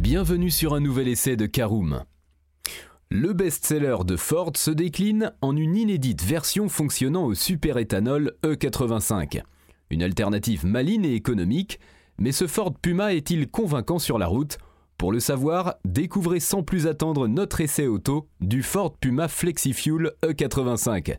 Bienvenue sur un nouvel essai de Caroom. Le best-seller de Ford se décline en une inédite version fonctionnant au superéthanol E85. Une alternative maligne et économique, mais ce Ford Puma est-il convaincant sur la route? Pour le savoir, découvrez sans plus attendre notre essai auto du Ford Puma FlexiFuel E85.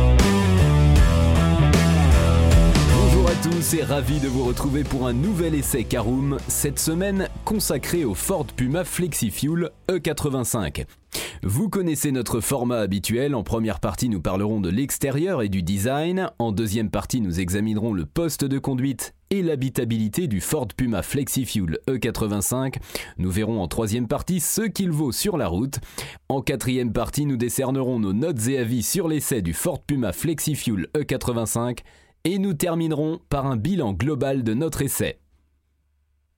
Ravi de vous retrouver pour un nouvel essai Caroom, cette semaine consacré au Ford Puma FlexiFuel E85. Vous connaissez notre format habituel, en première partie nous parlerons de l'extérieur et du design, en deuxième partie nous examinerons le poste de conduite et l'habitabilité du Ford Puma FlexiFuel E85. Nous verrons en troisième partie ce qu'il vaut sur la route. En quatrième partie nous décernerons nos notes et avis sur l'essai du Ford Puma FlexiFuel E85 et nous terminerons par un bilan global de notre essai.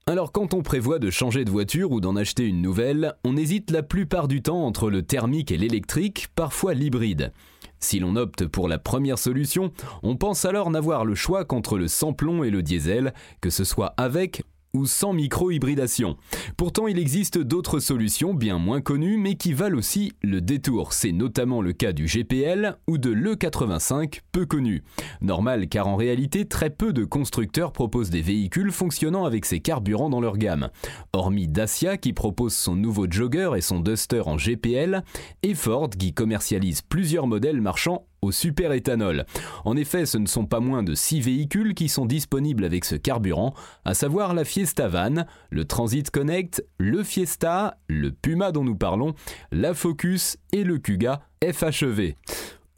Alors quand on prévoit de changer de voiture ou d'en acheter une nouvelle, on hésite la plupart du temps entre le thermique et l'électrique, parfois l'hybride. Si l'on opte pour la première solution, on pense alors n'avoir le choix qu'entre le sans-plomb et le diesel, que ce soit avec ou sans micro-hybridation. Pourtant, il existe d'autres solutions bien moins connues mais qui valent aussi le détour. C'est notamment le cas du GPL ou de l'E85, peu connu. Normal car en réalité, très peu de constructeurs proposent des véhicules fonctionnant avec ces carburants dans leur gamme. Hormis Dacia qui propose son nouveau Jogger et son Duster en GPL, et Ford qui commercialise plusieurs modèles marchand au superéthanol. En effet, ce ne sont pas moins de 6 véhicules qui sont disponibles avec ce carburant, à savoir la Fiesta Van, le Transit Connect, le Fiesta, le Puma dont nous parlons, la Focus et le Kuga FHEV.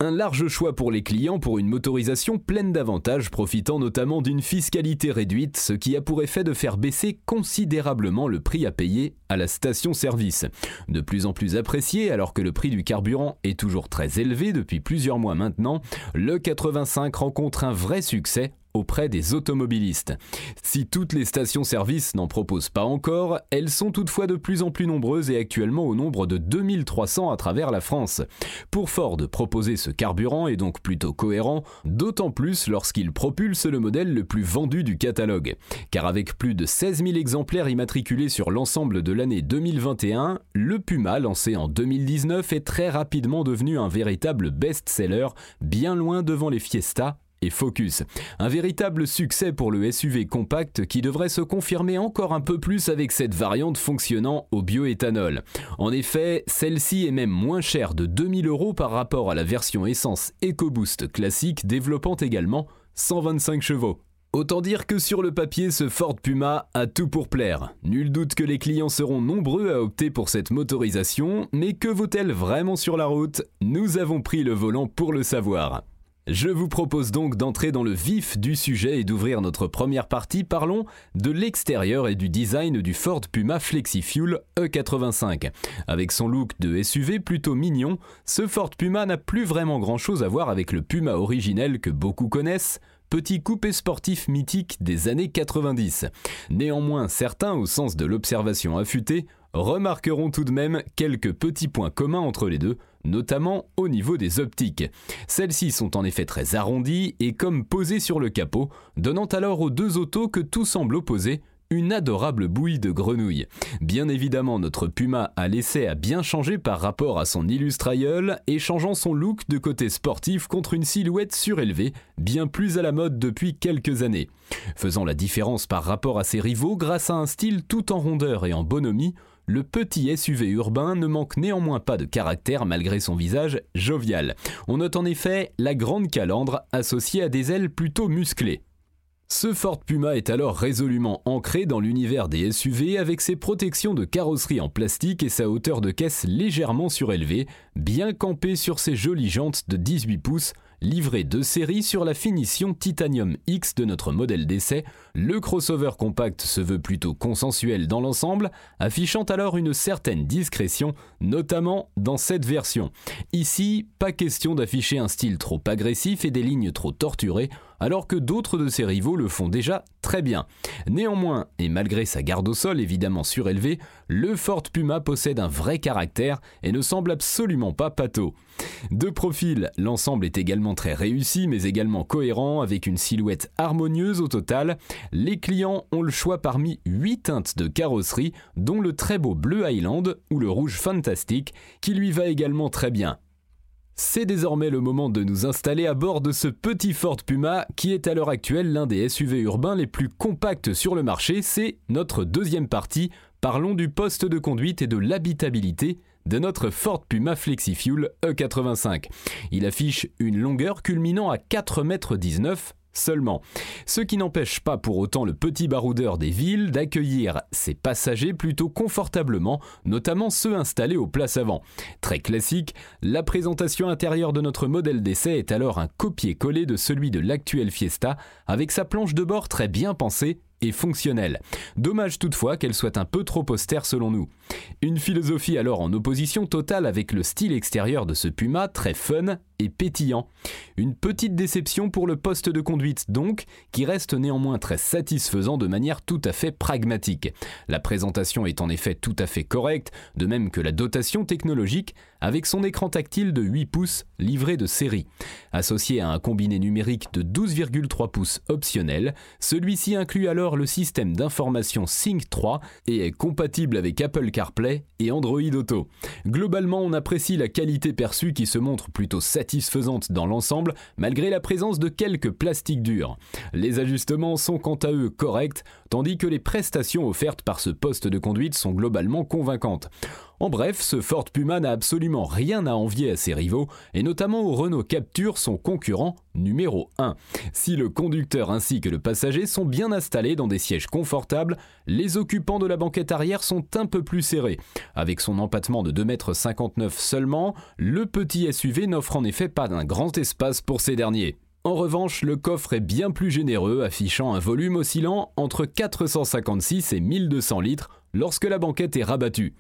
Un large choix pour les clients pour une motorisation pleine d'avantages profitant notamment d'une fiscalité réduite, ce qui a pour effet de faire baisser considérablement le prix à payer à la station-service. De plus en plus apprécié alors que le prix du carburant est toujours très élevé depuis plusieurs mois maintenant, le 85 rencontre un vrai succès auprès des automobilistes. Si toutes les stations-service n'en proposent pas encore, elles sont toutefois de plus en plus nombreuses et actuellement au nombre de 2300 à travers la France. Pour Ford, proposer ce carburant est donc plutôt cohérent, d'autant plus lorsqu'il propulse le modèle le plus vendu du catalogue. Car avec plus de 16 000 exemplaires immatriculés sur l'ensemble de l'année 2021, le Puma, lancé en 2019, est très rapidement devenu un véritable best-seller, bien loin devant les Fiesta Focus. Un véritable succès pour le SUV compact qui devrait se confirmer encore un peu plus avec cette variante fonctionnant au bioéthanol. En effet, celle-ci est même moins chère de 2000 euros par rapport à la version essence EcoBoost classique développant également 125 chevaux. Autant dire que sur le papier, ce Ford Puma a tout pour plaire. Nul doute que les clients seront nombreux à opter pour cette motorisation, mais que vaut-elle vraiment sur la route? Nous avons pris le volant pour le savoir. Je vous propose donc d'entrer dans le vif du sujet et d'ouvrir notre première partie. Parlons de l'extérieur et du design du Ford Puma FlexiFuel E85. Avec son look de SUV plutôt mignon, ce Ford Puma n'a plus vraiment grand chose à voir avec le Puma originel que beaucoup connaissent, petit coupé sportif mythique des années 90. Néanmoins, certains, au sens de l'observation affûtée, remarqueront tout de même quelques petits points communs entre les deux, notamment au niveau des optiques. Celles-ci sont en effet très arrondies et comme posées sur le capot, donnant alors aux deux autos que tout semble opposer une adorable bouille de grenouille. Bien évidemment, notre Puma à l'essai a bien changé par rapport à son illustrailleul et changeant son look de côté sportif contre une silhouette surélevée, bien plus à la mode depuis quelques années. Faisant la différence par rapport à ses rivaux grâce à un style tout en rondeur et en bonhomie, le petit SUV urbain ne manque néanmoins pas de caractère malgré son visage jovial. On note en effet la grande calandre associée à des ailes plutôt musclées. Ce Ford Puma est alors résolument ancré dans l'univers des SUV avec ses protections de carrosserie en plastique et sa hauteur de caisse légèrement surélevée, bien campé sur ses jolies jantes de 18 pouces livré de série sur la finition Titanium X de notre modèle d'essai, le crossover compact se veut plutôt consensuel dans l'ensemble, affichant alors une certaine discrétion, notamment dans cette version. Ici, pas question d'afficher un style trop agressif et des lignes trop torturées, alors que d'autres de ses rivaux le font déjà très bien. Néanmoins, et malgré sa garde au sol évidemment surélevée, le Ford Puma possède un vrai caractère et ne semble absolument pas pâteau. De profil, l'ensemble est également très réussi mais également cohérent avec une silhouette harmonieuse au total. Les clients ont le choix parmi 8 teintes de carrosserie dont le très beau bleu Highland ou le rouge fantastique qui lui va également très bien. C'est désormais le moment de nous installer à bord de ce petit Ford Puma qui est à l'heure actuelle l'un des SUV urbains les plus compacts sur le marché. C'est notre deuxième partie. Parlons du poste de conduite et de l'habitabilité de notre Ford Puma FlexiFuel E85. Il affiche une longueur culminant à 4,19 m seulement. Ce qui n'empêche pas pour autant le petit baroudeur des villes d'accueillir ses passagers plutôt confortablement, notamment ceux installés aux places avant. Très classique, la présentation intérieure de notre modèle d'essai est alors un copier-coller de celui de l'actuel Fiesta, avec sa planche de bord très bien pensée et fonctionnelle. Dommage toutefois qu'elle soit un peu trop austère selon nous. Une philosophie alors en opposition totale avec le style extérieur de ce Puma très fun et pétillant. Une petite déception pour le poste de conduite donc, qui reste néanmoins très satisfaisant de manière tout à fait pragmatique. La présentation est en effet tout à fait correcte, de même que la dotation technologique, avec son écran tactile de 8 pouces livré de série. Associé à un combiné numérique de 12,3 pouces optionnel, celui-ci inclut alors le système d'information Sync 3 et est compatible avec Apple CarPlay et Android Auto. Globalement, on apprécie la qualité perçue qui se montre plutôt satisfaisante dans l'ensemble, malgré la présence de quelques plastiques durs. Les ajustements sont quant à eux corrects, tandis que les prestations offertes par ce poste de conduite sont globalement convaincantes. En bref, ce Ford Puma n'a absolument rien à envier à ses rivaux, et notamment au Renault Capture, son concurrent numéro 1. Si le conducteur ainsi que le passager sont bien installés dans des sièges confortables, les occupants de la banquette arrière sont un peu plus serrés. Avec son empattement de 2,59 m seulement, le petit SUV n'offre en effet pas d'un grand espace pour ces derniers. En revanche, le coffre est bien plus généreux, affichant un volume oscillant entre 456 et 1200 litres lorsque la banquette est rabattue.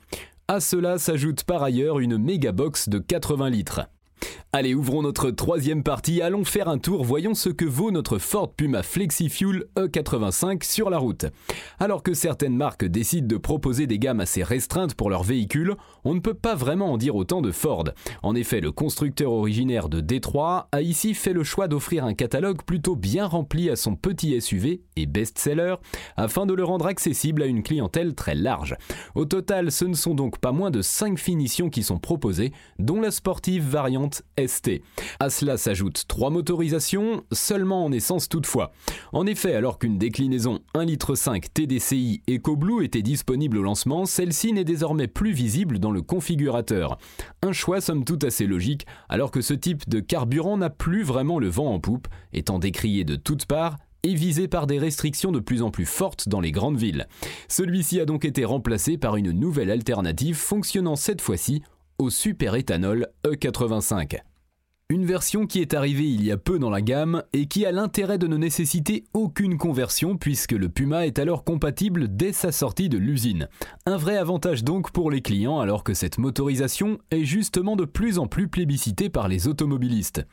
À cela s'ajoute par ailleurs une méga box de 80 litres. Allez, ouvrons notre troisième partie, allons faire un tour, voyons ce que vaut notre Ford Puma FlexiFuel E85 sur la route. Alors que certaines marques décident de proposer des gammes assez restreintes pour leurs véhicules, on ne peut pas vraiment en dire autant de Ford. En effet, le constructeur originaire de Détroit a ici fait le choix d'offrir un catalogue plutôt bien rempli à son petit SUV et best-seller, afin de le rendre accessible à une clientèle très large. Au total, ce ne sont donc pas moins de 5 finitions qui sont proposées, dont la sportive variante ST. À cela s'ajoutent trois motorisations, seulement en essence toutefois. En effet, alors qu'une déclinaison 1,5 litre TDCi EcoBlue était disponible au lancement, celle-ci n'est désormais plus visible dans le configurateur. Un choix somme toute assez logique, alors que ce type de carburant n'a plus vraiment le vent en poupe, étant décrié de toutes parts et visé par des restrictions de plus en plus fortes dans les grandes villes. Celui-ci a donc été remplacé par une nouvelle alternative fonctionnant cette fois-ci au super éthanol E85. Une version qui est arrivée il y a peu dans la gamme et qui a l'intérêt de ne nécessiter aucune conversion puisque le Puma est alors compatible dès sa sortie de l'usine. Un vrai avantage donc pour les clients alors que cette motorisation est justement de plus en plus plébiscitée par les automobilistes.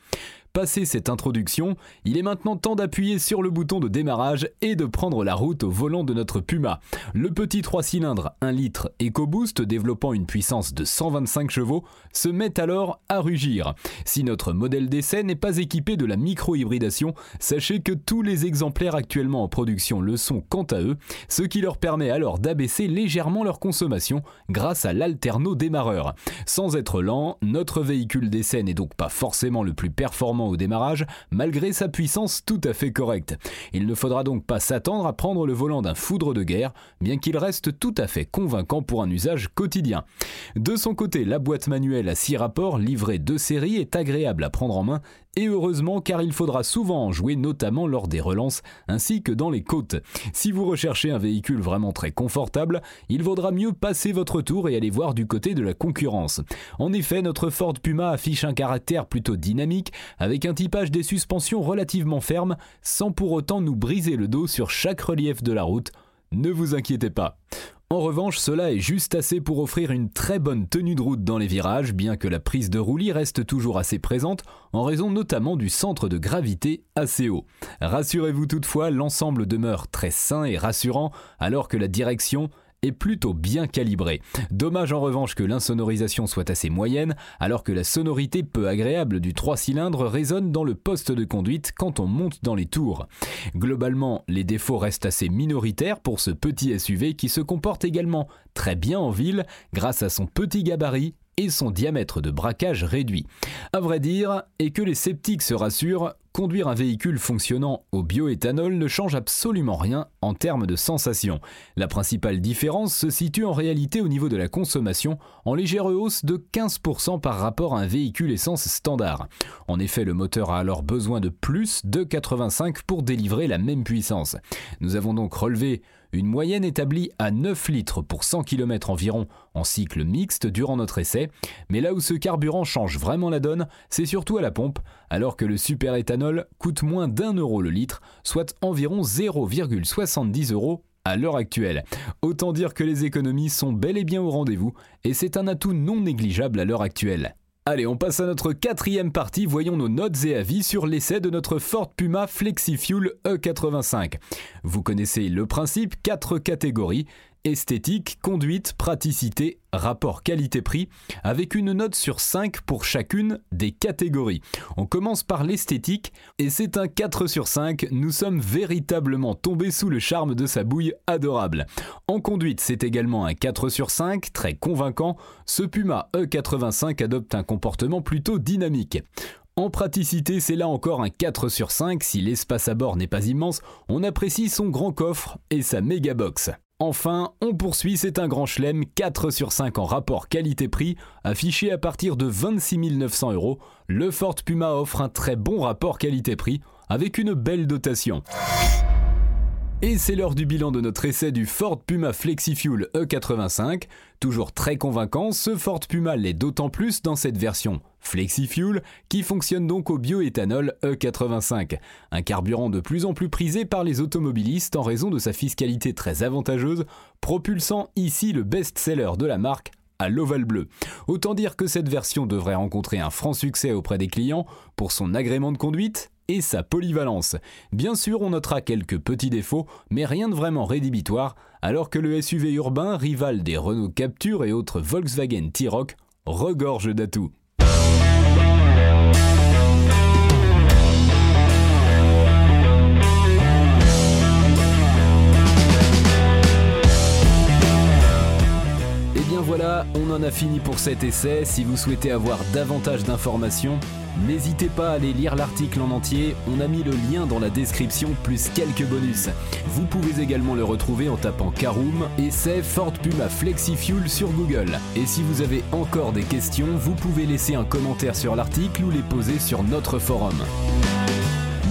Passé cette introduction, il est maintenant temps d'appuyer sur le bouton de démarrage et de prendre la route au volant de notre Puma. Le petit 3 cylindres 1 litre EcoBoost développant une puissance de 125 chevaux se met alors à rugir. Si notre modèle d'essai n'est pas équipé de la micro-hybridation, sachez que tous les exemplaires actuellement en production le sont quant à eux, ce qui leur permet alors d'abaisser légèrement leur consommation grâce à l'alterno démarreur. Sans être lent, notre véhicule d'essai n'est donc pas forcément le plus performant au démarrage, malgré sa puissance tout à fait correcte. Il ne faudra donc pas s'attendre à prendre le volant d'un foudre de guerre, bien qu'il reste tout à fait convaincant pour un usage quotidien. De son côté, la boîte manuelle à 6 rapports livrée de série est agréable à prendre en main et heureusement car il faudra souvent en jouer notamment lors des relances ainsi que dans les côtes. Si vous recherchez un véhicule vraiment très confortable, il vaudra mieux passer votre tour et aller voir du côté de la concurrence. En effet, notre Ford Puma affiche un caractère plutôt dynamique avec un typage des suspensions relativement fermes sans pour autant nous briser le dos sur chaque relief de la route. Ne vous inquiétez pas. En revanche, cela est juste assez pour offrir une très bonne tenue de route dans les virages, bien que la prise de roulis reste toujours assez présente, en raison notamment du centre de gravité assez haut. Rassurez-vous toutefois, l'ensemble demeure très sain et rassurant, alors que la direction est plutôt bien calibré. Dommage en revanche que l'insonorisation soit assez moyenne, alors que la sonorité peu agréable du 3 cylindres résonne dans le poste de conduite quand on monte dans les tours. Globalement, les défauts restent assez minoritaires pour ce petit SUV qui se comporte également très bien en ville grâce à son petit gabarit et son diamètre de braquage réduit. À vrai dire, et que les sceptiques se rassurent, conduire un véhicule fonctionnant au bioéthanol ne change absolument rien en termes de sensation. La principale différence se situe en réalité au niveau de la consommation, en légère hausse de 15% par rapport à un véhicule essence standard. En effet, le moteur a alors besoin de plus de 85 pour délivrer la même puissance. Nous avons donc relevé une moyenne établie à 9 litres pour 100 km environ en cycle mixte durant notre essai, mais là où ce carburant change vraiment la donne, c'est surtout à la pompe, alors que le superéthanol coûte moins d'un euro le litre, soit environ 0,70 euros à l'heure actuelle. Autant dire que les économies sont bel et bien au rendez-vous, et c'est un atout non négligeable à l'heure actuelle. Allez, on passe à notre quatrième partie, voyons nos notes et avis sur l'essai de notre Ford Puma FlexiFuel E85. Vous connaissez le principe, quatre catégories, esthétique, conduite, praticité, rapport qualité-prix, avec une note sur 5 pour chacune des catégories. On commence par l'esthétique, et c'est un 4 sur 5, nous sommes véritablement tombés sous le charme de sa bouille adorable. En conduite, c'est également un 4 sur 5, très convaincant, ce Puma E85 adopte un comportement plutôt dynamique. En praticité, c'est là encore un 4 sur 5, si l'espace à bord n'est pas immense, on apprécie son grand coffre et sa méga box. Enfin, on poursuit, c'est un grand chelem 4 sur 5 en rapport qualité-prix, affiché à partir de 26 900 euros. Le Ford Puma offre un très bon rapport qualité-prix, avec une belle dotation. Et c'est l'heure du bilan de notre essai du Ford Puma FlexiFuel E85. Toujours très convaincant, ce Ford Puma l'est d'autant plus dans cette version FlexiFuel qui fonctionne donc au bioéthanol E85, un carburant de plus en plus prisé par les automobilistes en raison de sa fiscalité très avantageuse, propulsant ici le best-seller de la marque à l'ovale bleu. Autant dire que cette version devrait rencontrer un franc succès auprès des clients pour son agrément de conduite, et sa polyvalence. Bien sûr, on notera quelques petits défauts, mais rien de vraiment rédhibitoire, alors que le SUV urbain, rival des Renault Capture et autres Volkswagen T-Roc, regorge d'atouts. Fini pour cet essai. Si vous souhaitez avoir davantage d'informations, N'hésitez pas à aller lire l'article en entier, on a mis le lien dans la description plus quelques bonus. Vous pouvez également le retrouver en tapant Caroom et c'est Ford Puma FlexiFuel sur Google. Et si vous avez encore des questions, vous pouvez laisser un commentaire sur l'article ou les poser sur notre forum.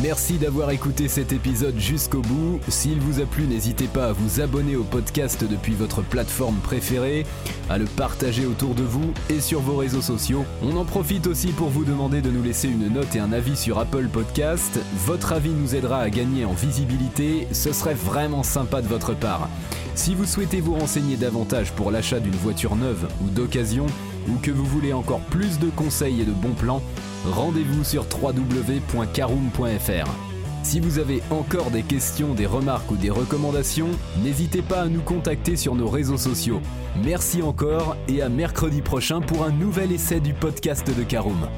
Merci d'avoir écouté cet épisode jusqu'au bout. S'il vous a plu, n'hésitez pas à vous abonner au podcast depuis votre plateforme préférée, à le partager autour de vous et sur vos réseaux sociaux. On en profite aussi pour vous demander de nous laisser une note et un avis sur Apple Podcast. Votre avis nous aidera à gagner en visibilité, ce serait vraiment sympa de votre part. Si vous souhaitez vous renseigner davantage pour l'achat d'une voiture neuve ou d'occasion, ou que vous voulez encore plus de conseils et de bons plans, rendez-vous sur www.caroom.fr. Si vous avez encore des questions, des remarques ou des recommandations, n'hésitez pas à nous contacter sur nos réseaux sociaux. Merci encore et à mercredi prochain pour un nouvel essai du podcast de Caroom.